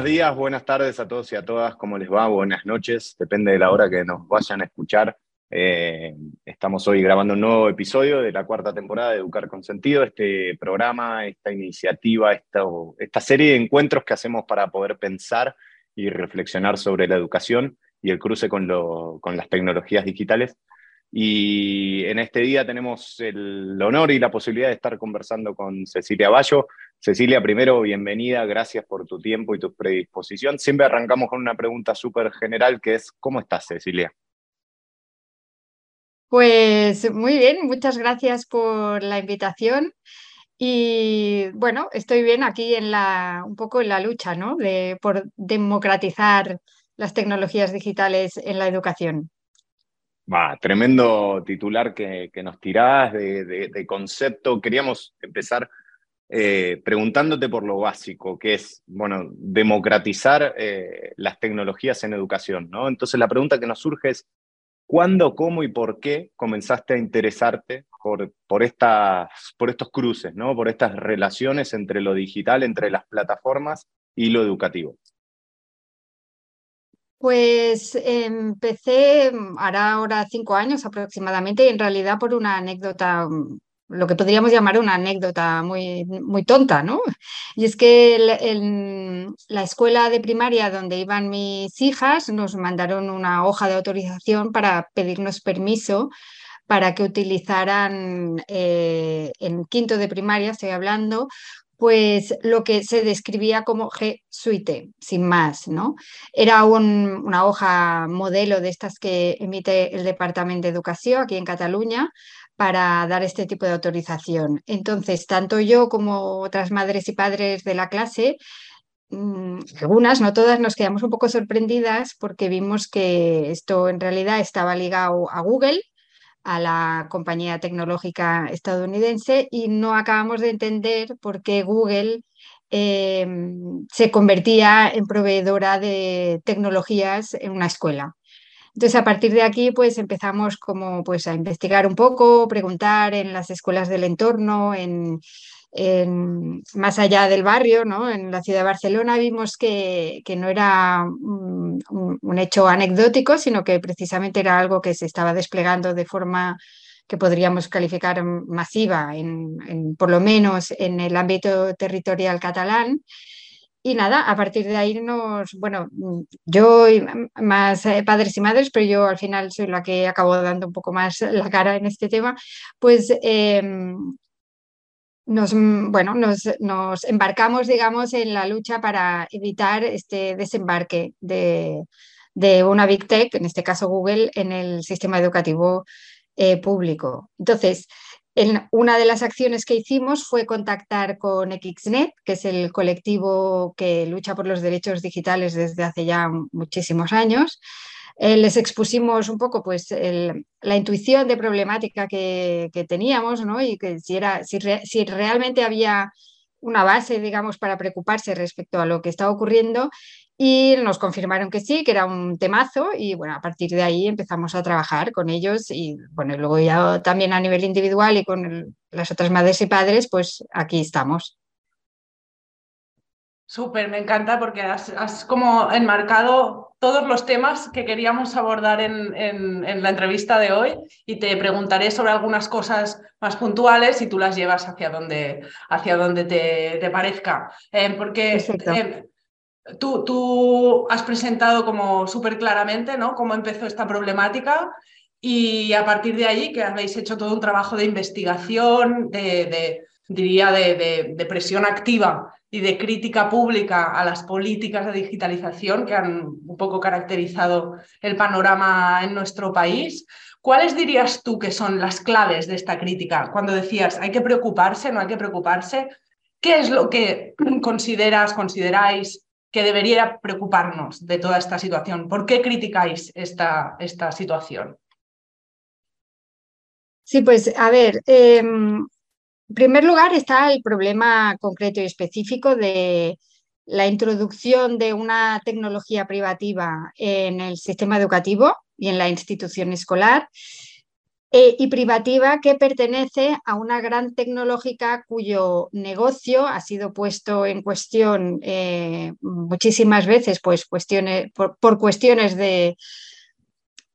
buenos días, buenas tardes a todos y a todas, ¿cómo les va? Buenas noches, depende de la hora que nos vayan a escuchar. Eh, estamos hoy grabando un nuevo episodio de la cuarta temporada de Educar con Sentido, este programa, esta iniciativa, esta, esta serie de encuentros que hacemos para poder pensar y reflexionar sobre la educación y el cruce con, con las tecnologías digitales. Y en este día tenemos el honor y la posibilidad de estar conversando con Cecilia Bayo. Cecilia, primero, bienvenida, gracias por tu tiempo y tu predisposición. Siempre arrancamos con una pregunta súper general que es, ¿cómo estás, Cecilia? Pues muy bien, muchas gracias por la invitación. Y bueno, estoy bien aquí en la, un poco en la lucha, ¿no? De, por democratizar las tecnologías digitales en la educación. Va, tremendo titular que, nos tirás de, concepto. Queríamos empezar eh, preguntándote por lo básico, que es, bueno, democratizar eh, las tecnologías en educación, ¿no? Entonces la pregunta que nos surge es, ¿cuándo, cómo y por qué comenzaste a interesarte por, por, estas, por estos cruces, ¿no? Por estas relaciones entre lo digital, entre las plataformas y lo educativo. Pues empecé, mm, hará ahora cinco años aproximadamente, en realidad por una anécdota, mm, lo que podríamos llamar una anécdota muy, muy tonta, ¿no? Y es que en la escuela de primaria donde iban mis hijas nos mandaron una hoja de autorización para pedirnos permiso para que utilizaran eh, en quinto de primaria, estoy hablando, pues lo que se describía como G Suite, sin más, ¿no? Era una hoja modelo de estas que emite el Departamento de Educación aquí en Cataluña para dar este tipo de autorización. Entonces, tanto yo como otras madres y padres de la clase, mm, algunas, no todas, nos quedamos un poco sorprendidas porque vimos que esto en realidad estaba ligado a Google a la compañía tecnológica estadounidense y no acabamos de entender por qué Google em, se convertía en proveedora de tecnologías en una escuela. Entonces, a partir de aquí, pues empezamos como pues, a investigar un poco, preguntar en las escuelas del entorno, en, más allá del barrio, ¿no? en la ciudad de Barcelona, vimos que, no era un, hecho anecdótico, sino que precisamente era algo que se estaba desplegando de forma que podríamos calificar masiva, en, por lo menos en el ámbito territorial catalán. Y nada, a partir de ahí nos, bueno, yo y más eh, padres y madres, pero yo al final soy la que acabo dando un poco más la cara en este tema, pues em, nos, mm, bueno, nos, embarcamos, digamos, en la lucha para evitar este desembarque de, una Big Tech, en este caso Google, en el sistema educativo eh, público. Entonces, una de las acciones que hicimos fue contactar con XNet, que es el colectivo que lucha por los derechos digitales desde hace ya muchísimos años, eh, les expusimos un poco pues, la intuición de problemática que, teníamos ¿no? y que si, era, si, realmente había una base, digamos, para preocuparse respecto a lo que estaba ocurriendo y nos confirmaron que sí, que era un temazo y bueno, a partir de ahí empezamos a trabajar con ellos y bueno, luego ya también a nivel individual y con las otras madres y padres, pues aquí estamos. Súper, me encanta porque has, como enmarcado todos los temas que queríamos abordar en, la entrevista de hoy y te preguntaré sobre algunas cosas más puntuales y tú las llevas hacia donde, hacia donde te, parezca. Eh, porque eh, tú, tú, has presentado como súper claramente ¿no? cómo empezó esta problemática y a partir de ahí que habéis hecho todo un trabajo de investigación, de, diría, de presión activa y de crítica pública a las políticas de digitalización que han un poco caracterizado el panorama en nuestro país. ¿Cuáles dirías tú que son las claves de esta crítica? Cuando decías, hay que preocuparse, no hay que preocuparse, ¿qué es lo que consideras, consideráis que debería preocuparnos de toda esta situación? ¿Por qué criticáis esta, esta situación? Sí, pues a ver, em, en primer lugar está el problema concreto y específico de la introducción de una tecnología privativa en el sistema educativo y en la institución escolar eh, y privativa que pertenece a una gran tecnológica cuyo negocio ha sido puesto en cuestión eh, muchísimas veces pues, cuestiones, por, cuestiones de,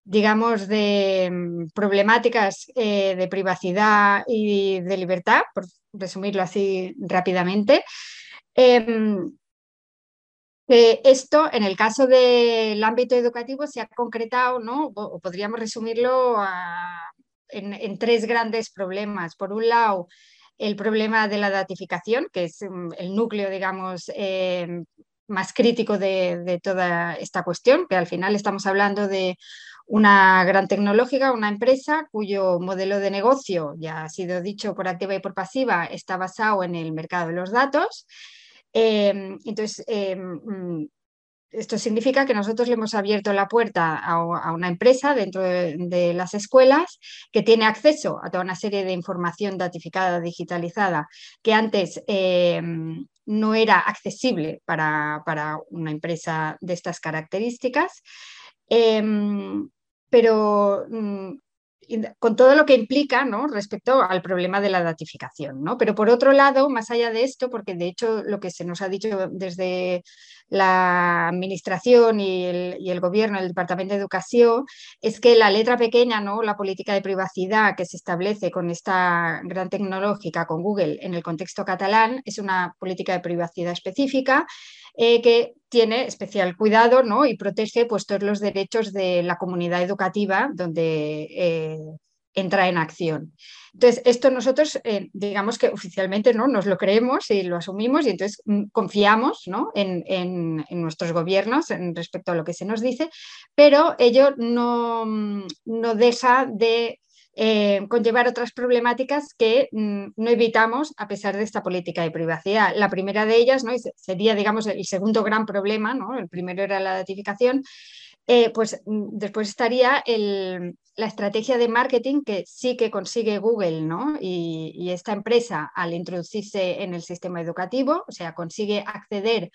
digamos, de mm, problemáticas eh, de privacidad y de libertad, por resumirlo así rápidamente. Em, esto, en el caso del ámbito educativo, se ha concretado, ¿no? o podríamos resumirlo en, tres grandes problemas. Por un lado, el problema de la datificación, que es mm, el núcleo, digamos, eh, más crítico de, toda esta cuestión, que al final estamos hablando de una gran tecnológica, una empresa cuyo modelo de negocio, ya ha sido dicho por activa y por pasiva, está basado en el mercado de los datos. Eh, entonces, eh, mm, esto significa que nosotros le hemos abierto la puerta a, una empresa dentro de, las escuelas que tiene acceso a toda una serie de información datificada, digitalizada, que antes eh, no era accesible para, una empresa de estas características. Em, pero mm, con todo lo que implica ¿no? respecto al problema de la datificación. ¿no? Pero por otro lado, más allá de esto, porque de hecho lo que se nos ha dicho desde la Administración y el, Gobierno, el Departamento de Educación, es que la letra pequeña, ¿no? la política de privacidad que se establece con esta gran tecnológica, con Google, en el contexto catalán, es una política de privacidad específica eh, que tiene especial cuidado ¿no? y protege pues, todos los derechos de la comunidad educativa donde eh, entra en acción. Entonces, esto nosotros, eh, digamos que oficialmente ¿no? nos lo creemos y lo asumimos y entonces mm, confiamos ¿no? en, nuestros gobiernos en respecto a lo que se nos dice, pero ello no, mm, no deja de eh, conllevar otras problemáticas que mm, no evitamos a pesar de esta política de privacidad. La primera de ellas ¿no? sería, digamos, el segundo gran problema, ¿no? el primero era la datificación, eh, pues mm, después estaría la estrategia de marketing que sí que consigue Google ¿no? y, esta empresa al introducirse en el sistema educativo, o sea, consigue acceder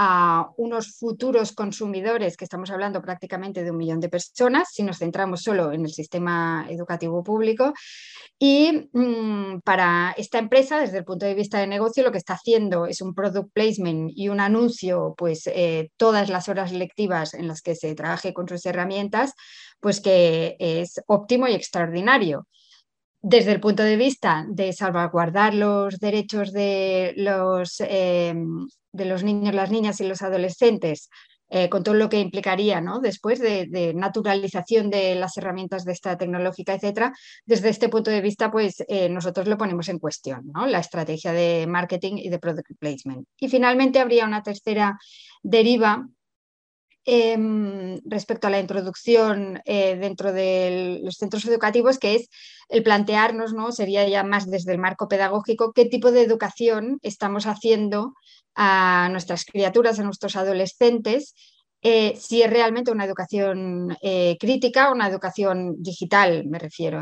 a unos futuros consumidores, que estamos hablando prácticamente de un millón de personas, si nos centramos solo en el sistema educativo público. Y mm, para esta empresa, desde el punto de vista de negocio, lo que está haciendo es un product placement y un anuncio, pues eh, todas las horas lectivas en las que se trabaje con sus herramientas, pues que es óptimo y extraordinario desde el punto de vista de salvaguardar los derechos de los, eh, de los niños, las niñas y los adolescentes, eh, con todo lo que implicaría ¿no? después de, naturalización de las herramientas de esta tecnológica, etcétera, desde este punto de vista, pues eh, nosotros lo ponemos en cuestión, ¿no? la estrategia de marketing y de product placement. Y finalmente habría una tercera deriva Em, respecto a la introducción eh, dentro de los centros educativos, que es el plantearnos, ¿no? sería ya más desde el marco pedagógico, qué tipo de educación estamos haciendo a nuestras criaturas, a nuestros adolescentes, eh, si es realmente una educación eh, crítica, una educación digital, me refiero,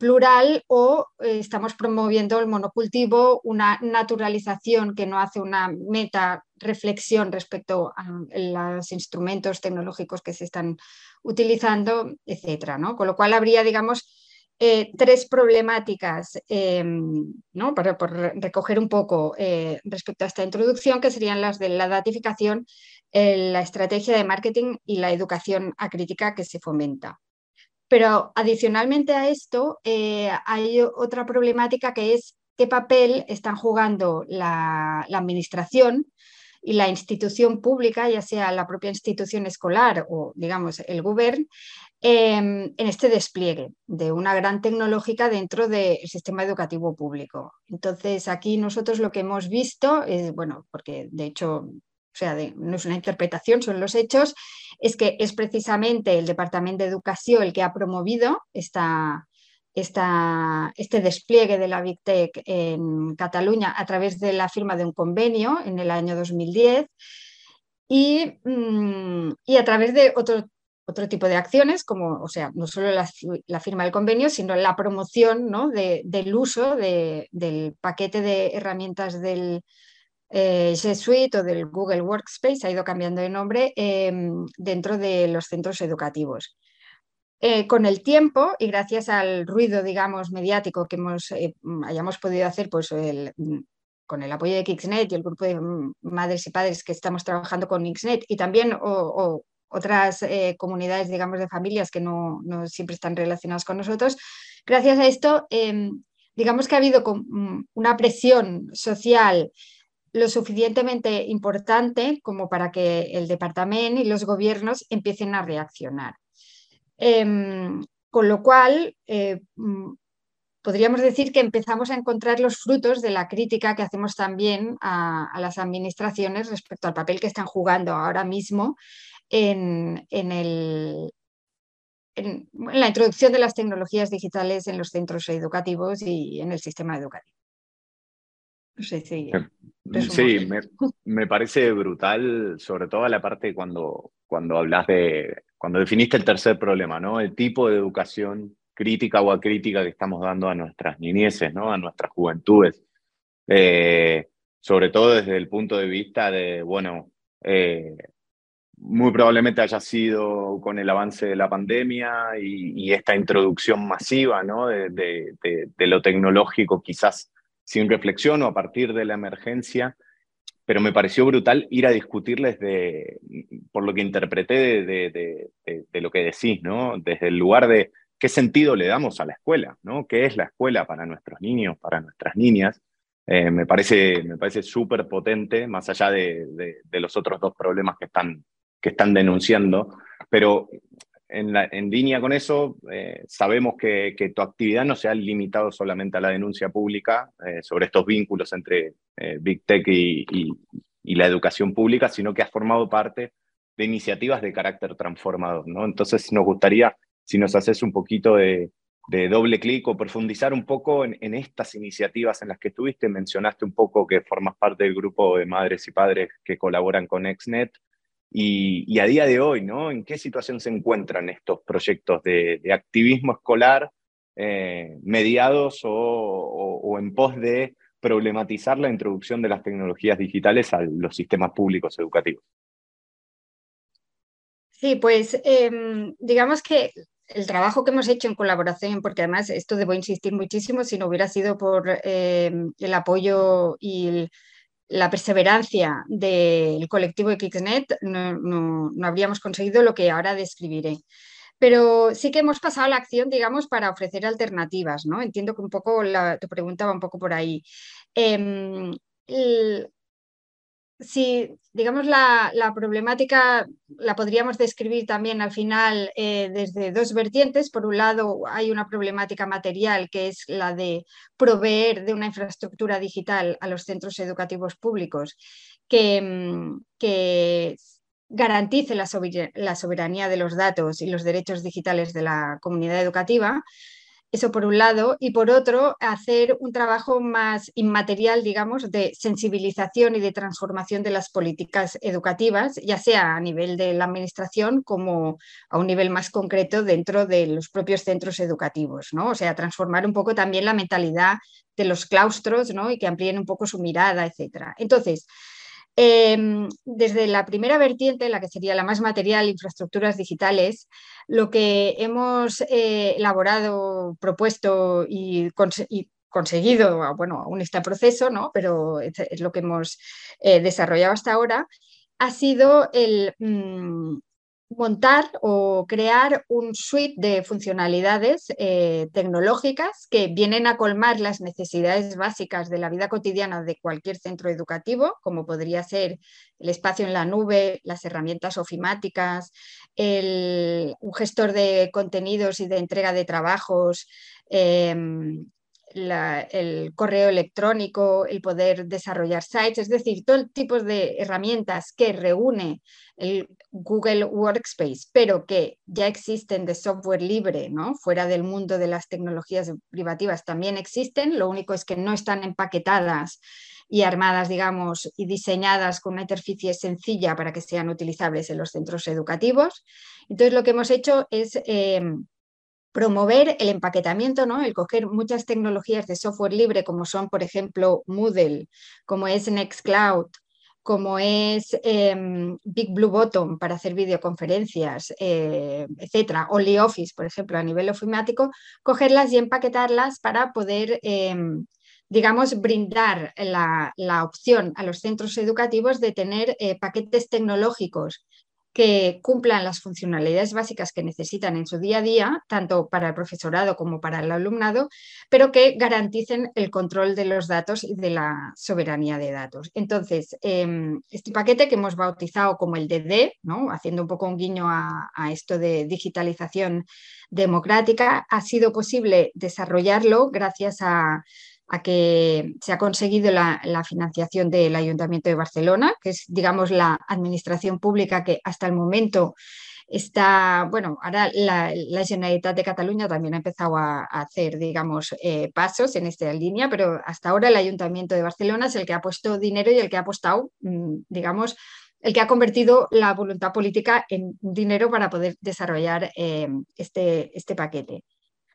plural, o estamos promoviendo el monocultivo, una naturalización que no hace una meta reflexión respecto a los instrumentos tecnológicos que se están utilizando, etcétera, ¿no? Con lo cual habría, digamos, eh, tres problemáticas em, ¿no? para, por recoger un poco eh, respecto a esta introducción, que serían las de la datificación, eh, la estrategia de marketing y la educación acrítica que se fomenta. Pero adicionalmente a esto, hay otra problemática que es qué papel están jugando la administración y la institución pública, ya sea la propia institución escolar o, digamos, el gobierno, em, en este despliegue de una gran tecnológica dentro del sistema educativo público. Entonces, aquí nosotros lo que hemos visto, es, bueno, porque de hecho o sea, no es una interpretación, son los hechos, es que es precisamente el Departamento de Educación el que ha promovido esta, este despliegue de la Big Tech en Cataluña a través de la firma de un convenio en el año 2010 y, mm, y a través de otro, otro tipo de acciones, como, o sea, no solo la, firma del convenio, sino la promoción ¿no? del uso del paquete de herramientas del eh, G Suite o del Google Workspace, ha ido cambiando de nombre, em, dentro de los centros educativos. Eh, con el tiempo y gracias al ruido, digamos, mediático que hemos, eh, hayamos podido hacer, pues con el apoyo de Kixnet y el grupo de madres y padres que estamos trabajando con Kixnet y también otras eh, comunidades, digamos, de familias que no, no, siempre están relacionadas con nosotros, gracias a esto, em, digamos que ha habido una presión social lo suficientemente importante como para que el departamento y los gobiernos empiecen a reaccionar. Em, con lo cual, eh, mm, podríamos decir que empezamos a encontrar los frutos de la crítica que hacemos también a, las administraciones respecto al papel que están jugando ahora mismo en, el, en, la introducción de las tecnologías digitales en los centros educativos y en el sistema educativo. Sí, sí me, parece brutal, sobre todo la parte cuando, cuando hablas de, cuando definiste el tercer problema, ¿no? El tipo de educación crítica o acrítica que estamos dando a nuestras niñeces, ¿no? A nuestras juventudes. Eh, sobre todo desde el punto de vista de, bueno, eh, muy probablemente haya sido con el avance de la pandemia y, esta introducción masiva ¿no? de, de, lo tecnológico quizás sin reflexión o a partir de la emergencia, pero me pareció brutal ir a discutirles de, por lo que interpreté de, lo que decís, ¿no? Desde el lugar de qué sentido le damos a la escuela, ¿no? ¿Qué es la escuela para nuestros niños, para nuestras niñas? Eh, me parece me parece súper potente, más allá de, los otros dos problemas que están, que están denunciando, pero en, línea con eso, eh, sabemos que, tu actividad no se ha limitado solamente a la denuncia pública eh, sobre estos vínculos entre eh, Big Tech y, la educación pública, sino que has formado parte de iniciativas de carácter transformador. Entonces, nos gustaría, si nos haces un poquito de, doble clic o profundizar un poco en, en, estas iniciativas en las que estuviste, mencionaste un poco que formas parte del grupo de madres y padres que colaboran con ExNet. Y, a día de hoy, ¿no? ¿En qué situación se encuentran estos proyectos de, activismo escolar eh, mediados o, en pos de problematizar la introducción de las tecnologías digitales a los sistemas públicos educativos? Sí, pues em, digamos que el trabajo que hemos hecho en colaboración, porque además esto debo insistir muchísimo, si no hubiera sido por em, el apoyo y el, la perseverancia del colectivo de Kixnet no, habríamos conseguido lo que ahora describiré. Pero sí que hemos pasado a la acción, digamos, para ofrecer alternativas, ¿no? Entiendo que un poco tu pregunta va un poco por ahí. Em, si, digamos, la, problemática la podríamos describir también al final eh, desde dos vertientes. Por un lado, hay una problemática material que es la de proveer de una infraestructura digital a los centros educativos públicos que, mm, que garantice la soberanía de los datos y los derechos digitales de la comunidad educativa. Eso por un lado, y por otro, hacer un trabajo más inmaterial, digamos, de sensibilización y de transformación de las políticas educativas, ya sea a nivel de la administración como a un nivel más concreto dentro de los propios centros educativos, ¿no? O sea, transformar un poco también la mentalidad de los claustros, ¿no? Y que amplíen un poco su mirada, etcétera. Entonces, Em, desde la primera vertiente, la que sería la más material, infraestructuras digitales, lo que hemos eh, elaborado, propuesto y, conseguido, bueno, aún está en proceso, ¿no? pero es, lo que hemos eh, desarrollado hasta ahora, ha sido el, mm, montar o crear un suite de funcionalidades eh, tecnológicas que vienen a colmar las necesidades básicas de la vida cotidiana de cualquier centro educativo, como podría ser el espacio en la nube, las herramientas ofimáticas, un gestor de contenidos y de entrega de trabajos, em, el correo electrónico, el poder desarrollar sites, es decir, todo tipo de herramientas que reúne el Google Workspace, pero que ya existen de software libre, ¿no? fuera del mundo de las tecnologías privativas, también existen, lo único es que no están empaquetadas y armadas, digamos, y diseñadas con una interficie sencilla para que sean utilizables en los centros educativos. Entonces, lo que hemos hecho es... Eh, promover el empaquetamiento, ¿no? el coger muchas tecnologías de software libre como son, por ejemplo, Moodle, como es Nextcloud, como es em, Big Blue Bottom para hacer videoconferencias, eh, etcétera, OnlyOffice, por ejemplo, a nivel ofimático, cogerlas y empaquetarlas para poder, em, digamos, brindar la, la, opción a los centros educativos de tener eh, paquetes tecnológicos que cumplan las funcionalidades básicas que necesitan en su día a día, tanto para el profesorado como para el alumnado, pero que garanticen el control de los datos y de la soberanía de datos. Entonces, em, este paquete que hemos bautizado como el DD, ¿no? haciendo un poco un guiño a, a esto de digitalización democrática, ha sido posible desarrollarlo gracias a a que se ha conseguido la, financiación del Ayuntamiento de Barcelona, que es, digamos, la administración pública que hasta el momento está, bueno, ahora la, Generalitat de Cataluña también ha empezado a, hacer, digamos, eh, pasos en esta línea, pero hasta ahora el Ayuntamiento de Barcelona es el que ha puesto dinero y el que ha apostado, mm, digamos, el que ha convertido la voluntad política en dinero para poder desarrollar eh, este, este paquete.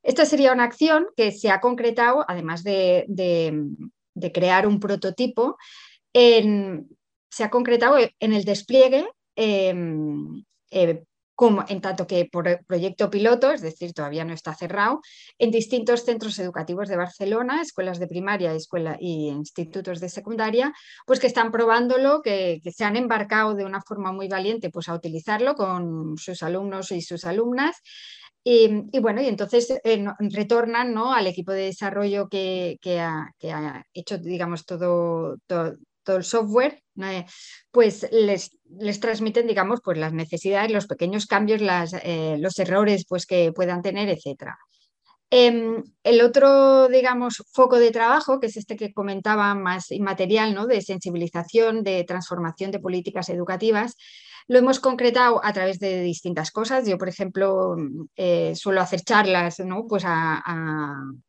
Esta sería una acción que se ha concretado, además de, crear un prototipo, se ha concretado en el despliegue em, eh, como, en tanto que por proyecto piloto, es decir, todavía no está cerrado, en distintos centros educativos de Barcelona, escuelas de primaria escuela, y institutos de secundaria, pues que están probándolo, que, que, se han embarcado de una forma muy valiente pues, a utilizarlo con sus alumnos y sus alumnas y, bueno, y entonces eh, retornan ¿no? al equipo de desarrollo que, ha, hecho, digamos, todo, todo, el software, pues les, les, transmiten, digamos, pues las necesidades, los pequeños cambios, las, eh, los errores pues, que puedan tener, etc. Em, el otro, digamos, foco de trabajo, que es este que comentaba más inmaterial, ¿no? de sensibilización, de transformación de políticas educativas, lo hemos concretado a través de distintas cosas. Yo, por ejemplo, eh, suelo hacer charlas ¿no? pues a,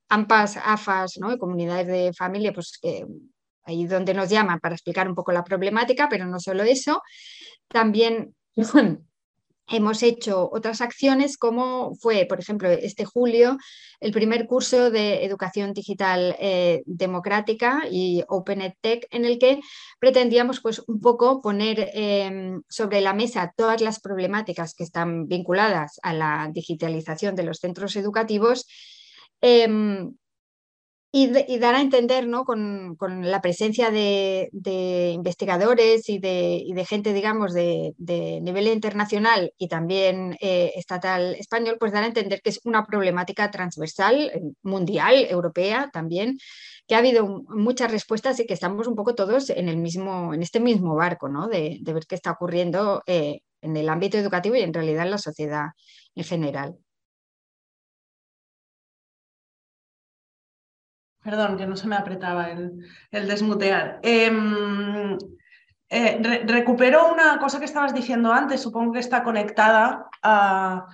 AMPAs, AFAS, ¿no? comunidades de familia, pues que ahí donde nos llaman para explicar un poco la problemática, pero no solo eso. También hemos hecho otras acciones como fue, por ejemplo, este julio, el primer curso de educación digital eh, democrática y Open Tech, en el que pretendíamos pues, un poco poner em, sobre la mesa todas las problemáticas que están vinculadas a la digitalización de los centros educativos. Em, y, dar a entender ¿no? con, la presencia de, investigadores y de, gente, digamos, de, nivel internacional y también eh, estatal español, pues dar a entender que es una problemática transversal, eh, mundial, europea también, que ha habido muchas respuestas y que estamos un poco todos en, el mismo, en este mismo barco, ¿no? de, ver qué está ocurriendo eh, en el ámbito educativo y en realidad en la sociedad en general. Perdón, que no se me apretaba el, desmutear. Em, eh, recupero una cosa que estabas diciendo antes, supongo que está conectada a...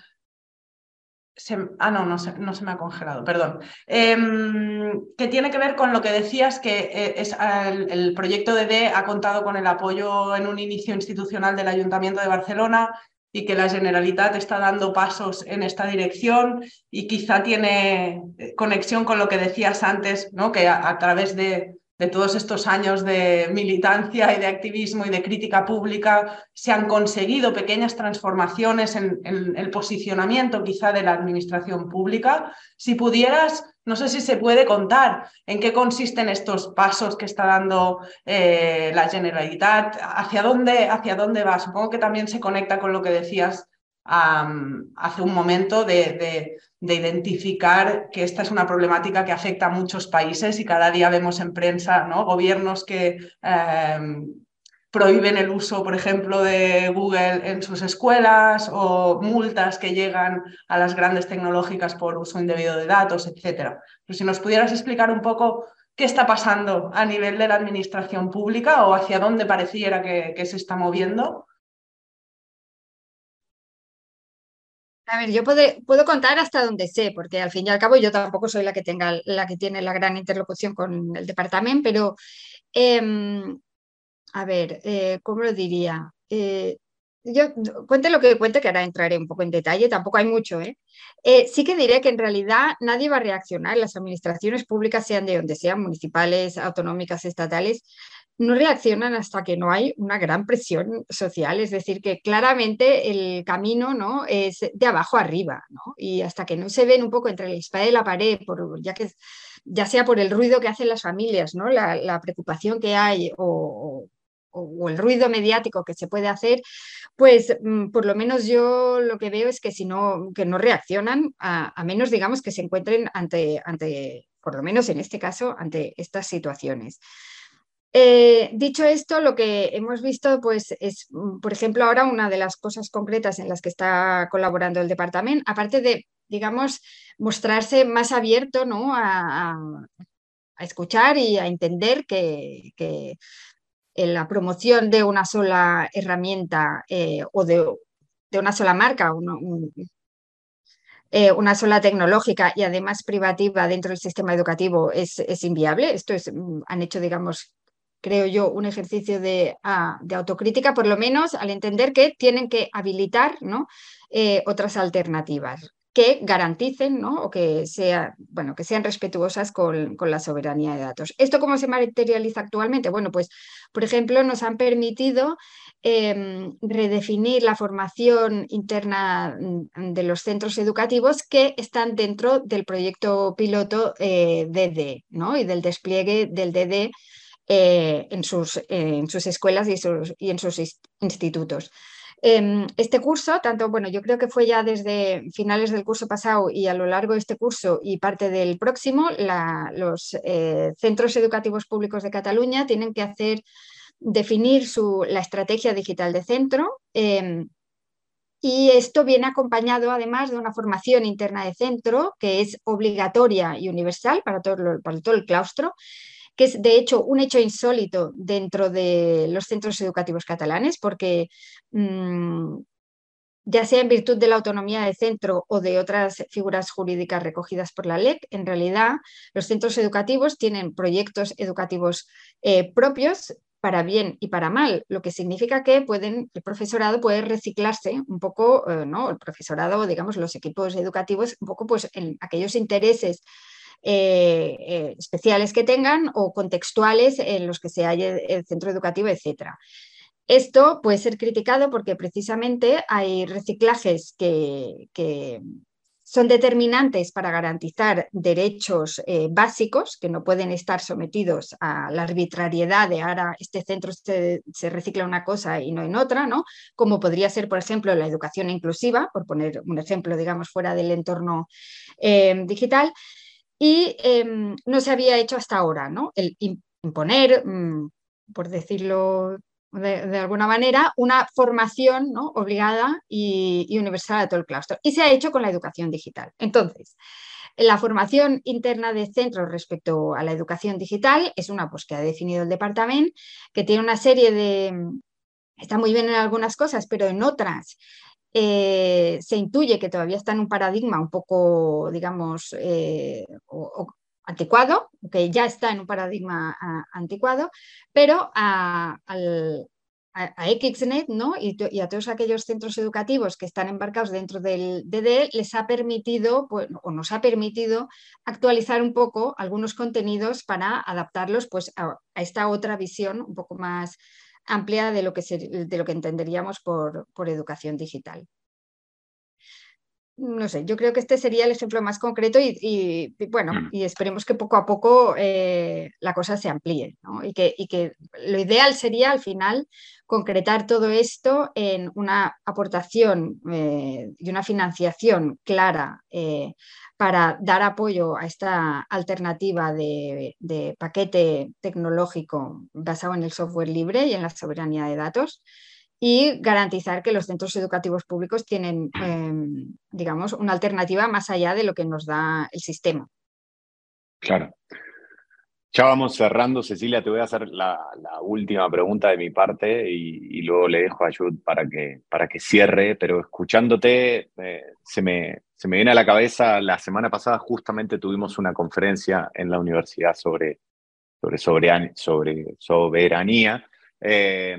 ah, no, no se, no se, me ha congelado, perdón. Em, que tiene que ver con lo que decías, que eh, es, el, el, proyecto de D ha contado con el apoyo en un inicio institucional del Ayuntamiento de Barcelona y que la Generalitat está dando pasos en esta dirección y quizá tiene eh, conexión con lo que decías antes, ¿no? que a, través de, de, todos estos años de militancia y de activismo y de crítica pública se han conseguido pequeñas transformaciones en, en el posicionamiento quizá de la administración pública. Si pudieras no sé si se puede contar en qué consisten estos pasos que está dando eh, la Generalitat, hacia dónde, hacia dónde va. Supongo que también se conecta con lo que decías hace un momento de, identificar que esta es una problemática que afecta a muchos países y cada día vemos en prensa ¿no? gobiernos que em, prohíben el uso, por ejemplo, de Google en sus escuelas o multas que llegan a las grandes tecnológicas por uso indebido de datos, etc. Pero si nos pudieras explicar un poco qué está pasando a nivel de la administración pública o hacia dónde pareciera que, se está moviendo. A ver, yo puedo, contar hasta donde sé, porque al fin y al cabo yo tampoco soy la que tenga la que tiene la gran interlocución con el departamento, pero em, a ver, eh, ¿cómo lo diría? Eh, yo cuente lo que cuente, que ahora entraré un poco en detalle, tampoco hay mucho, ¿eh? ¿eh? sí que diré que en realidad nadie va a reaccionar, las administraciones públicas, sean de donde sean, municipales, autonómicas, estatales, no reaccionan hasta que no hay una gran presión social, es decir, que claramente el camino ¿no? es de abajo arriba, ¿no? y hasta que no se ven un poco entre la espada y la pared, por, ya, que, ya sea por el ruido que hacen las familias, ¿no? la, preocupación que hay o, o, el ruido mediático que se puede hacer, pues mm, por lo menos yo lo que veo es que si no, que no reaccionan, a, a menos digamos que se encuentren ante, ante, por lo menos en este caso, ante estas situaciones. Eh, dicho esto, lo que hemos visto pues, es, mm, por ejemplo, ahora una de las cosas concretas en las que está colaborando el departamento, aparte de, digamos, mostrarse más abierto ¿no? a, escuchar y a entender que, en la promoción de una sola herramienta eh, o de, una sola marca, eh, una sola tecnológica y además privativa dentro del sistema educativo es, es inviable. Esto es, mm, han hecho, digamos, creo yo, un ejercicio ah, de, autocrítica, por lo menos al entender que tienen que habilitar ¿no? Eh, otras alternativas que garanticen ¿no? o que, sea, bueno, que sean respetuosas con, la soberanía de datos. ¿Esto cómo se materializa actualmente? Bueno, pues, por ejemplo, nos han permitido em, redefinir la formación interna de los centros educativos que están dentro del proyecto piloto DD eh, ¿no? y del despliegue del DD eh, en, sus, en, sus, escuelas y, y en sus institutos. Em, este curso, tanto, bueno, yo creo que fue ya desde finales del curso pasado y a lo largo de este curso y parte del próximo, los eh, centros educativos públicos de Cataluña tienen que hacer, definir su, la estrategia digital de centro. Em, y esto viene acompañado además de una formación interna de centro que es obligatoria y universal para todo, para todo el claustro que es de hecho un hecho insólito dentro de los centros educativos catalanes, porque mm, ya sea en virtud de la autonomía de centro o de otras figuras jurídicas recogidas por la LEC, en realidad los centros educativos tienen proyectos educativos eh, propios para bien y para mal, lo que significa que pueden, el profesorado puede reciclarse un poco, eh, ¿no? El profesorado, digamos, los equipos educativos, un poco pues en aquellos intereses eh, eh, especiales que tengan o contextuales en los que se halle el centro educativo, etc. Esto puede ser criticado porque precisamente hay reciclajes que, son determinantes para garantizar derechos eh, básicos que no pueden estar sometidos a la arbitrariedad de ahora este centro se, recicla una cosa y no en otra, ¿no? Como podría ser, por ejemplo, la educación inclusiva, por poner un ejemplo, digamos, fuera del entorno digital y em, no se había hecho hasta ahora, ¿no? El imponer, mm, por decirlo de, alguna manera, una formación ¿no? obligada y, universal a todo el claustro. Y se ha hecho con la educación digital. Entonces, la formación interna de centros respecto a la educación digital es una pues, que ha definido el departamento, que tiene una serie de... Está muy bien en algunas cosas, pero en otras eh, se intuye que todavía está en un paradigma un poco, digamos, eh, anticuado, que ya está en un paradigma anticuado, pero a, XNet ¿no? y, a todos aquellos centros educativos que están embarcados dentro del DD les ha permitido, pues, o nos ha permitido actualizar un poco algunos contenidos para adaptarlos pues, a esta otra visión un poco más amplia de lo que, de lo que entenderíamos por, educación digital no sé, yo creo que este sería el ejemplo más concreto y, bueno, mm. y esperemos que poco a poco eh, la cosa se amplíe y, que, y, que, lo ideal sería al final concretar todo esto en una aportación eh, y una financiación clara eh, para dar apoyo a esta alternativa de, paquete tecnológico basado en el software libre y en la soberanía de datos y garantizar que los centros educativos públicos tienen, em, digamos, una alternativa más allá de lo que nos da el sistema. Claro. Ya vamos cerrando, Cecilia, te voy a hacer la, última pregunta de mi parte y, luego le dejo a Jude para que, para que cierre, pero escuchándote eh, se, me, se me viene a la cabeza, la semana pasada justamente tuvimos una conferencia en la universidad sobre, sobre, sobre, soberanía eh,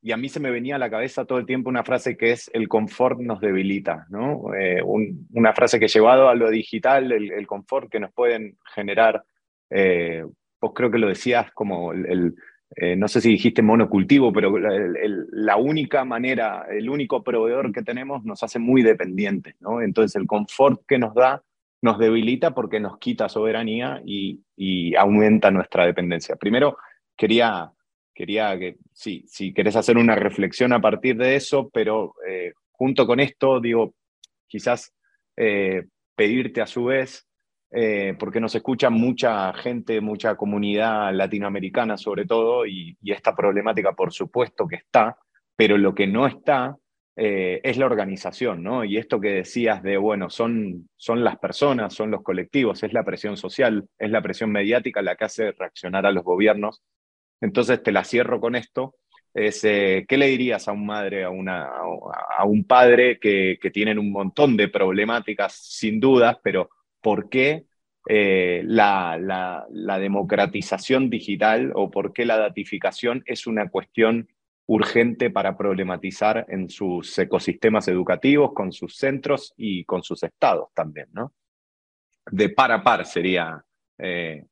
y a mí se me venía a la cabeza todo el tiempo una frase que es el confort nos debilita, ¿no? Eh, una frase que llevado a lo digital, el, el confort que nos pueden generar eh, vos creo que lo decías como el, eh, no sé si dijiste monocultivo, pero la, única manera, el único proveedor que tenemos nos hace muy dependientes, ¿no? Entonces el confort que nos da nos debilita porque nos quita soberanía y, aumenta nuestra dependencia. Primero, quería, quería que, sí, si querés hacer una reflexión a partir de eso, pero eh, junto con esto, digo, quizás eh, pedirte a su vez eh, porque nos escucha mucha gente, mucha comunidad latinoamericana sobre todo, y, esta problemática por supuesto que está, pero lo que no está es la organización, ¿no? Y esto que decías de, bueno, son, son las personas, son los colectivos, es la presión social, es la presión mediática la que hace reaccionar a los gobiernos. Entonces te la cierro con esto. Es, eh, ¿Qué le dirías a un madre, a, una, a un padre que, tienen un montón de problemáticas, sin dudas, pero por qué eh, la, democratización digital o por qué la datificación es una cuestión urgente para problematizar en sus ecosistemas educativos, con sus centros y con sus estados también, ¿no? De par a par sería, eh,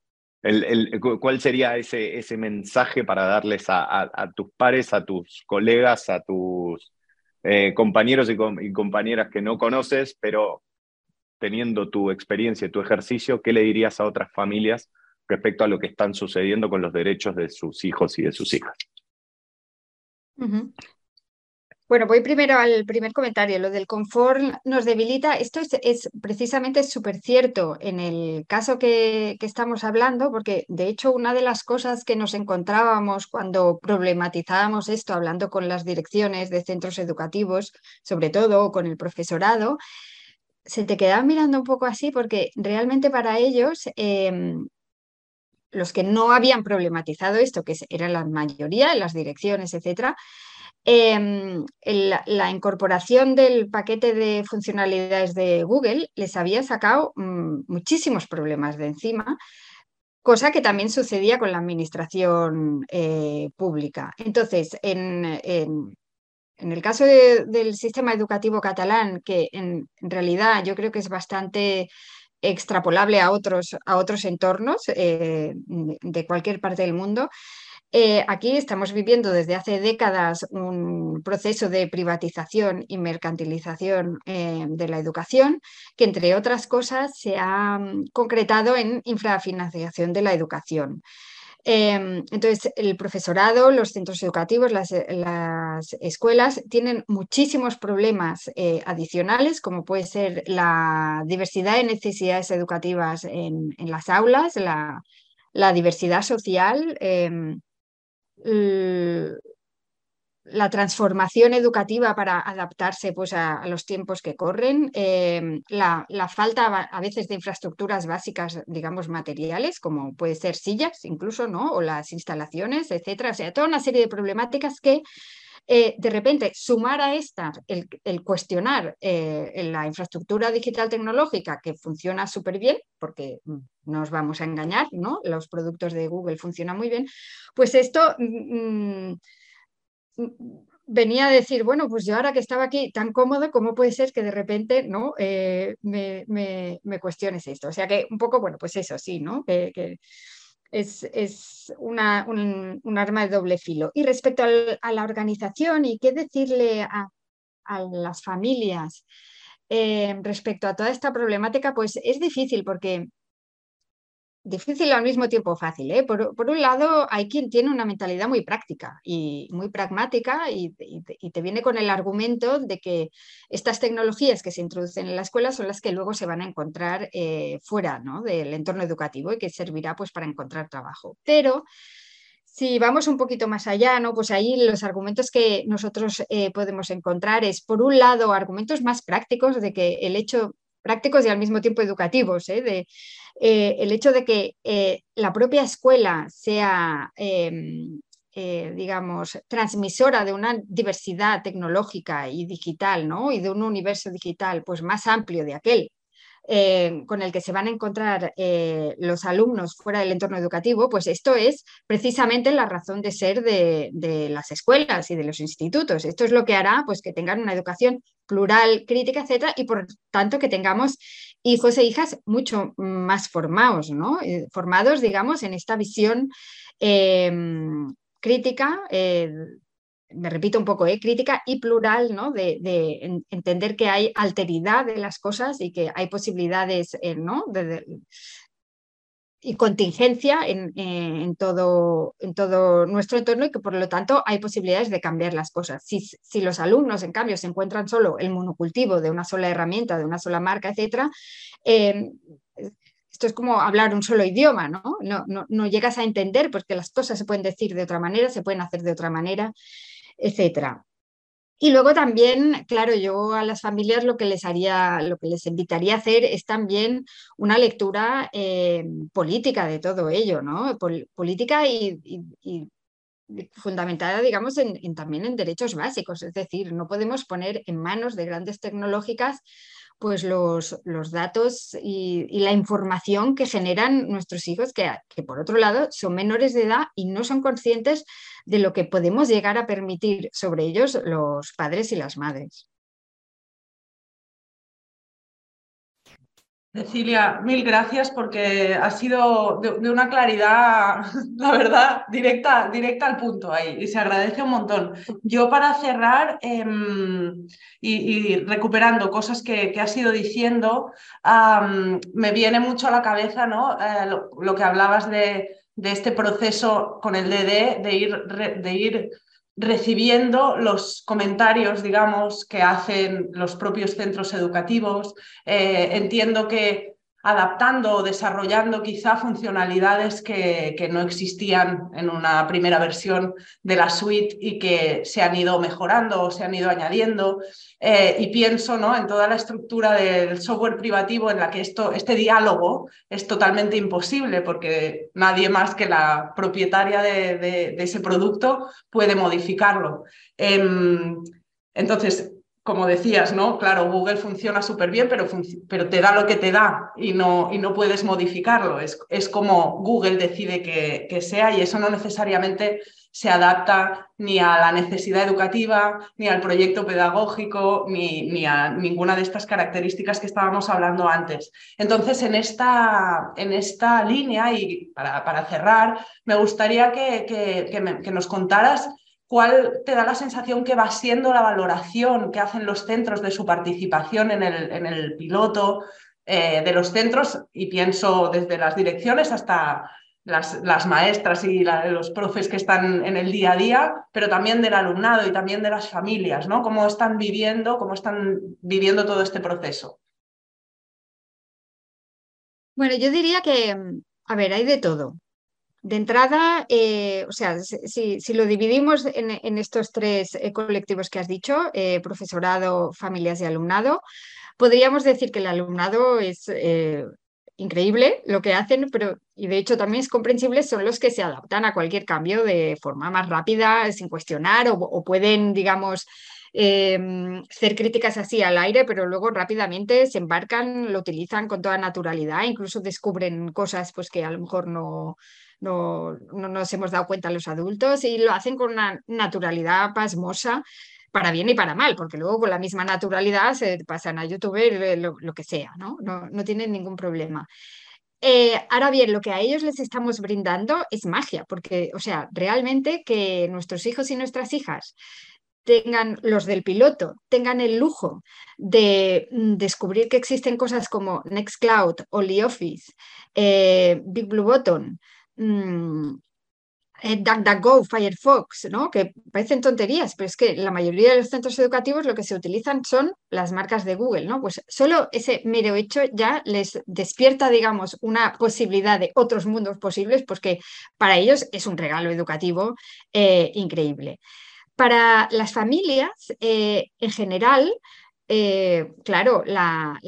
el, ¿cuál sería ese, ese mensaje para darles a, tus pares, a tus colegas, a tus eh, compañeros y compañeras que no conoces, pero teniendo tu experiencia y tu ejercicio, ¿qué le dirías a otras familias respecto a lo que están sucediendo con los derechos de sus hijos y de sus hijas? Bueno, voy primero al primer comentario. Lo del confort nos debilita. Esto es, precisamente súper cierto en el caso que, estamos hablando, porque de hecho una de las cosas que nos encontrábamos cuando problematizábamos esto, hablando con las direcciones de centros educativos, sobre todo con el profesorado, se te quedaban mirando un poco así porque realmente para ellos, em, los que no habían problematizado esto, que eran la mayoría, las direcciones, etcétera, em, la incorporación del paquete de funcionalidades de Google les había sacado mm, muchísimos problemas de encima, cosa que también sucedía con la administración eh, pública. Entonces, en, el caso del sistema educativo catalán, que en, realidad yo creo que es bastante extrapolable a otros, a otros entornos eh, de cualquier parte del mundo, eh, aquí estamos viviendo desde hace décadas un proceso de privatización y mercantilización eh, de la educación que, entre otras cosas, se ha mm, concretado en infrafinanciación de la educación. Em, entonces, el profesorado, los centros educativos, las, escuelas tienen muchísimos problemas eh, adicionales, como puede ser la diversidad de necesidades educativas en, las aulas, la, diversidad social, em, la transformación educativa para adaptarse pues, a, los tiempos que corren, em, la, falta a veces de infraestructuras básicas, digamos, materiales, como puede ser sillas incluso, ¿no? O las instalaciones, etcétera. O sea, toda una serie de problemáticas que eh, de repente sumar a estas el, cuestionar eh, la infraestructura digital tecnológica que funciona súper bien, porque mm, no nos vamos a engañar, ¿no? Los productos de Google funcionan muy bien, pues esto... Mm, mm, venía a decir, bueno, pues yo ahora que estaba aquí tan cómodo, ¿cómo puede ser que de repente no eh, me, me, cuestiones esto? O sea que un poco, bueno, pues eso sí, ¿no? Es, es una, un, arma de doble filo. Y respecto a la organización y qué decirle a, a las familias eh, respecto a toda esta problemática, pues es difícil porque difícil al mismo tiempo fácil. ¿eh? Por, un lado, hay quien tiene una mentalidad muy práctica y muy pragmática y, te viene con el argumento de que estas tecnologías que se introducen en la escuela son las que luego se van a encontrar eh, fuera del entorno educativo y que servirá pues, para encontrar trabajo. Pero si vamos un poquito más allá, ¿no? pues ahí los argumentos que nosotros eh, podemos encontrar es, por un lado, argumentos más prácticos de que el hecho prácticos y al mismo tiempo educativos, ¿eh? de, eh, el hecho de que eh, la propia escuela sea, em, digamos, transmisora de una diversidad tecnológica y digital, ¿no? y de un universo digital pues, más amplio de aquel eh, con el que se van a encontrar eh, los alumnos fuera del entorno educativo, pues esto es precisamente la razón de ser de, las escuelas y de los institutos. Esto es lo que hará pues, que tengan una educación plural, crítica, etcétera, y por tanto que tengamos hijos e hijas mucho más formados, ¿no? Eh, formados, digamos, en esta visión crítica, me repito un poco, crítica y plural, ¿no? de, entender que hay alteridad de las cosas y que hay posibilidades ¿no? y contingencia en, todo, en todo nuestro entorno y que por lo tanto hay posibilidades de cambiar las cosas. Si, si, los alumnos, en cambio, se encuentran solo el monocultivo de una sola herramienta, de una sola marca, etcétera, eh, esto es como hablar un solo idioma, ¿no? No, ¿no? no, llegas a entender porque las cosas se pueden decir de otra manera, se pueden hacer de otra manera, etcétera. Y luego también, claro, yo a las familias lo que les haría, lo que les invitaría a hacer es también una lectura eh, política de todo ello, ¿no? política y, fundamentada, digamos, en, también en derechos básicos. Es decir, no podemos poner en manos de grandes tecnológicas pues los, los datos y, la información que generan nuestros hijos, que, que por otro lado son menores de edad y no son conscientes de lo que podemos llegar a permitir sobre ellos los padres y las madres. Cecilia, mil gracias porque ha sido de, una claridad, la verdad, directa, directa al punto ahí y se agradece un montón. Yo para cerrar em, y, recuperando cosas que, que has ido diciendo, me viene mucho a la cabeza ¿no? Eh, lo, que hablabas de, de, este proceso con el DD, de ir, de ir recibiendo los comentarios, digamos, que hacen los propios centros educativos. Eh, entiendo que adaptando o desarrollando quizá funcionalidades que, que, no existían en una primera versión de la suite y que se han ido mejorando o se han ido añadiendo. Eh, y pienso ¿no? en toda la estructura del software privativo en la que esto, este diálogo es totalmente imposible porque nadie más que la propietaria de, de, ese producto puede modificarlo. Em, entonces, como decías, ¿no? Claro, Google funciona súper bien, pero, pero, te da lo que te da y no, y no puedes modificarlo. Es, es como Google decide que, que, sea y eso no necesariamente se adapta ni a la necesidad educativa, ni al proyecto pedagógico, ni, ni a ninguna de estas características que estábamos hablando antes. Entonces, en esta, en esta línea, y para, para cerrar, me gustaría que, que, que nos contaras ¿Cuál te da la sensación que va siendo la valoración que hacen los centros de su participación en el, en el piloto eh, de los centros? Y pienso desde las direcciones hasta las, las maestras y los profes que están en el día a día, pero también del alumnado y también de las familias, ¿no? ¿Cómo están viviendo, cómo están viviendo todo este proceso? Bueno, yo diría que, a ver, hay de todo. De entrada, eh, o sea, si, lo dividimos en, estos tres eh, colectivos que has dicho, eh, profesorado, familias y alumnado, podríamos decir que el alumnado es increíble lo que hacen, pero y de hecho también es comprensible, son los que se adaptan a cualquier cambio de forma más rápida, sin cuestionar, o, pueden, digamos, hacer críticas así al aire, pero luego rápidamente se embarcan, lo utilizan con toda naturalidad, incluso descubren cosas pues, que a lo mejor no, no, nos hemos dado cuenta los adultos y lo hacen con una naturalidad pasmosa para bien y para mal, porque luego con la misma naturalidad se pasan a YouTube lo, lo que sea, ¿no? ¿no? No, tienen ningún problema. Eh, ahora bien, lo que a ellos les estamos brindando es magia, porque, o sea, realmente que nuestros hijos y nuestras hijas tengan los del piloto, tengan el lujo de mm, descubrir que existen cosas como Nextcloud, OnlyOffice, eh, Big Blue Button, mmm, DuckDuckGo, Firefox, ¿no? que parecen tonterías, pero es que la mayoría de los centros educativos lo que se utilizan son las marcas de Google, ¿no? Pues solo ese mero hecho ya les despierta, digamos, una posibilidad de otros mundos posibles, pues que para ellos es un regalo educativo eh, increíble. Para las familias, eh, en general, claro, la,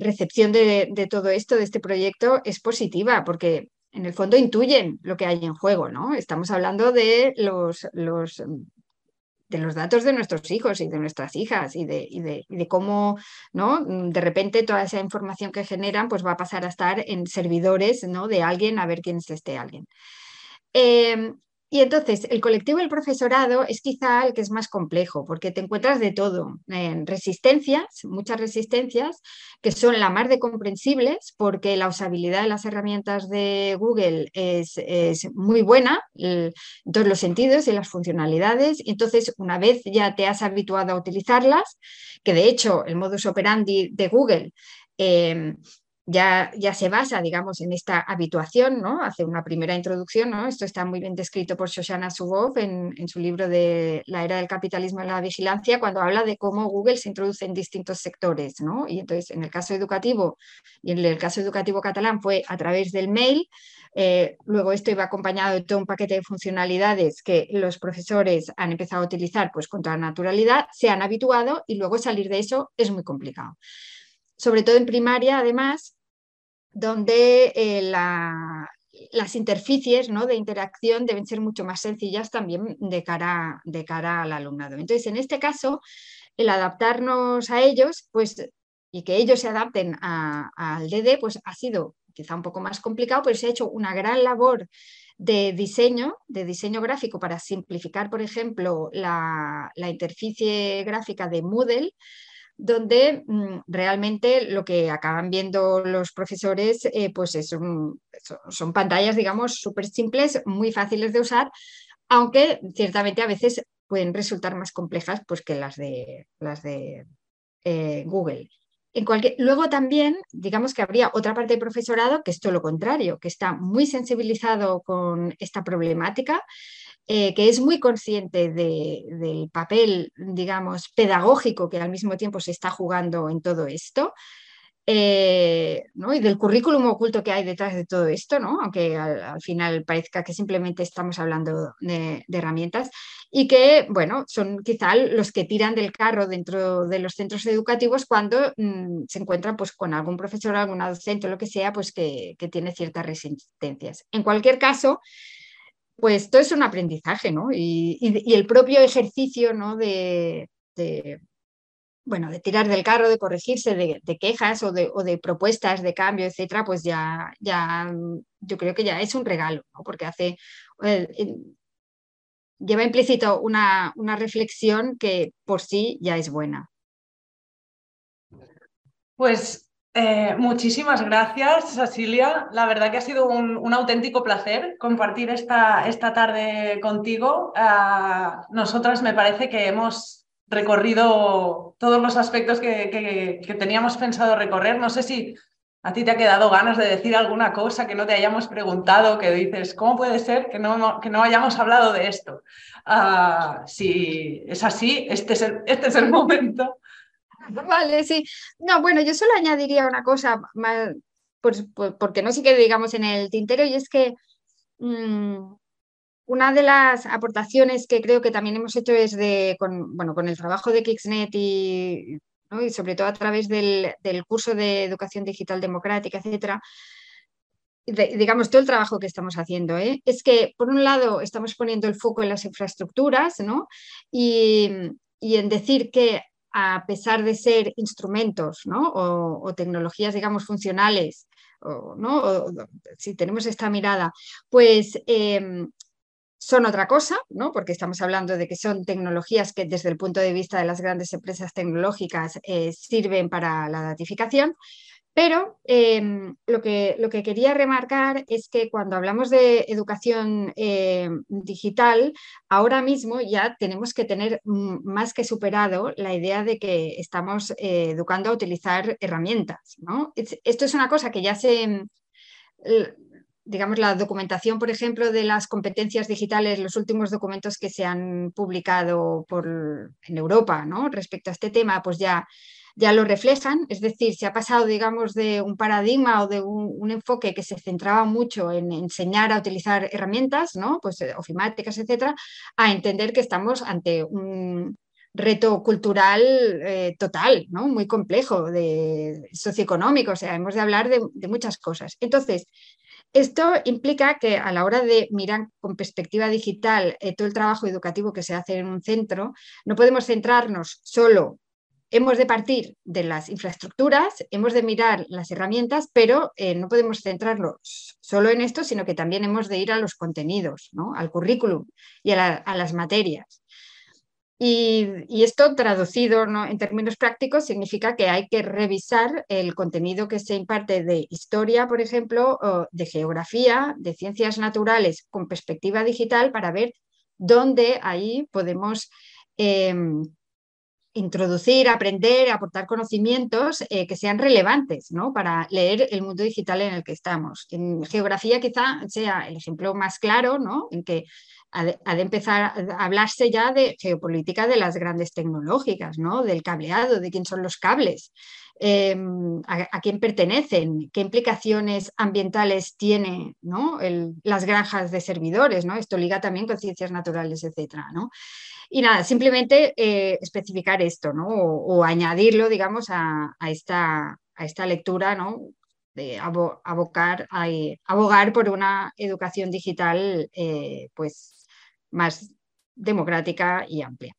recepción de, todo esto, de este proyecto, es positiva, porque en el fondo intuyen lo que hay en juego, ¿no? Estamos hablando de los, de los datos de nuestros hijos y de nuestras hijas y de, de, cómo ¿no? de repente toda esa información que generan pues va a pasar a estar en servidores ¿no? de alguien a ver quién es este alguien. Em, y entonces, el colectivo del profesorado es quizá el que es más complejo, porque te encuentras de todo, en resistencias, muchas resistencias, que son la más de comprensibles, porque la usabilidad de las herramientas de Google es, muy buena en todos los sentidos y las funcionalidades. Entonces, una vez ya te has habituado a utilizarlas, que de hecho el modus operandi de Google eh, ya, ya se basa, digamos, en esta habituación, ¿no? Hace una primera introducción, ¿no? Esto está muy bien descrito por Shoshana Zuboff en, en, su libro de La era del capitalismo y la vigilancia, cuando habla de cómo Google se introduce en distintos sectores, ¿no? Y entonces, en el caso educativo, y en el caso educativo catalán fue a través del mail, eh, luego esto iba acompañado de todo un paquete de funcionalidades que los profesores han empezado a utilizar pues con toda naturalidad, se han habituado y luego salir de eso es muy complicado. Sobre todo en primaria, además, donde eh, las interfaces ¿no? de interacción deben ser mucho más sencillas también de cara, de cara al alumnado. Entonces, en este caso, el adaptarnos a ellos, pues, y que ellos se adapten al DD, pues ha sido quizá un poco más complicado, pero se ha hecho una gran labor de diseño, de diseño gráfico para simplificar, por ejemplo, la, la interficie gráfica de Moodle, donde mm, realmente lo que acaban viendo los profesores eh, pues son pantallas, digamos, súper simples, muy fáciles de usar, aunque ciertamente a veces pueden resultar más complejas pues, que las de, las de eh, Google. En cualquier... Luego también, digamos que habría otra parte del profesorado que es todo lo contrario, que está muy sensibilizado con esta problemática eh, que es muy consciente del papel, digamos, pedagógico que al mismo tiempo se está jugando en todo esto. Eh, y del currículum oculto que hay detrás de todo esto, ¿no? aunque al, final parezca que simplemente estamos hablando de, herramientas, y que, bueno, son quizá los que tiran del carro dentro de los centros educativos cuando mm, se encuentran pues, con algún profesor, alguna docente lo que sea, pues que tiene ciertas resistencias. En cualquier caso, pues todo es un aprendizaje, ¿no? Y, el propio ejercicio, ¿no? De, bueno, de tirar del carro, de corregirse, de, quejas o de, propuestas de cambio, etcétera, pues ya, ya, yo creo que ya es un regalo, ¿no? Porque hace, eh, lleva implícito una, una reflexión que por sí ya es buena. Pues eh, muchísimas gracias, Cecilia. La verdad que ha sido un, auténtico placer compartir esta, esta tarde contigo. Ah, nosotras me parece que hemos recorrido todos los aspectos que, teníamos pensado recorrer. No sé si a ti te ha quedado ganas de decir alguna cosa que no te hayamos preguntado, que dices, ¿cómo puede ser que no, que no hayamos hablado de esto? Ah, si es así, este es este es el momento. Vale, sí. No, bueno, yo solo añadiría una cosa más, pues, pues, porque no sé qué digamos en el tintero, y es que mm, una de las aportaciones que creo que también hemos hecho es de, con, bueno, con el trabajo de Kixnet y, y sobre todo a través del, curso de educación digital democrática, etcétera, digamos, todo el trabajo que estamos haciendo, ¿eh? es que, por un lado, estamos poniendo el foco en las infraestructuras ¿no? y, y en decir que a pesar de ser instrumentos o, tecnologías, digamos, funcionales, o, ¿no? si tenemos esta mirada, pues em, son otra cosa, ¿no? porque estamos hablando de que son tecnologías que desde el punto de vista de las grandes empresas tecnológicas eh, sirven para la datificación, pero em, lo, que, lo, que, quería remarcar es que cuando hablamos de educación em, digital, ahora mismo ya tenemos que tener más que superado la idea de que estamos eh, educando a utilizar herramientas. Esto es una cosa que ya se digamos, la documentación, por ejemplo, de las competencias digitales, los últimos documentos que se han publicado por, en Europa ¿no? respecto a este tema, pues ya ya lo reflejan, es decir, se ha pasado, digamos, de un paradigma o de un, enfoque que se centraba mucho en enseñar a utilizar herramientas, ¿no? Pues eh, ofimáticas, etcétera, a entender que estamos ante un reto cultural eh, total, ¿no? Muy complejo, de, socioeconómico, o sea, hemos de hablar de, muchas cosas. Entonces, esto implica que a la hora de mirar con perspectiva digital eh, todo el trabajo educativo que se hace en un centro, no podemos centrarnos solo hemos de partir de las infraestructuras, hemos de mirar las herramientas, pero eh, no podemos centrarnos solo en esto, sino que también hemos de ir a los contenidos, ¿no? al currículum y a, las materias. Y, esto traducido en términos prácticos significa que hay que revisar el contenido que se imparte de historia, por ejemplo, o de geografía, de ciencias naturales con perspectiva digital para ver dónde ahí podemos em, introducir, aprender, aportar conocimientos eh, que sean relevantes ¿no? para leer el mundo digital en el que estamos. En geografía quizá sea el ejemplo más claro, ¿no? en que ha de, empezar a hablarse ya de geopolítica de las grandes tecnológicas, ¿no? del cableado, de quién son los cables, em, a, quién pertenecen, qué implicaciones ambientales tiene ¿no? las granjas de servidores. ¿no? Esto liga también con ciencias naturales, etc. ¿no? Y nada, simplemente eh, especificar esto, ¿no? O, añadirlo, digamos, a, esta, a esta lectura, ¿no? De abocar, abogar por una educación digital eh, pues, más democrática y amplia.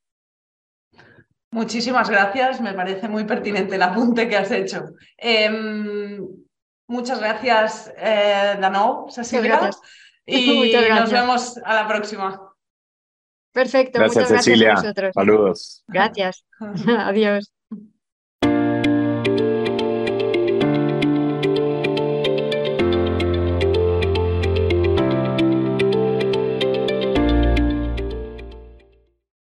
Muchísimas gracias, me parece muy pertinente el apunte que has hecho. Em, muchas gracias, eh, Danou, Cecilia. Y nos vemos a la próxima. Perfecto, gracias, muchas Cecilia. gracias a vosotros. Saludos. Gracias. Adiós.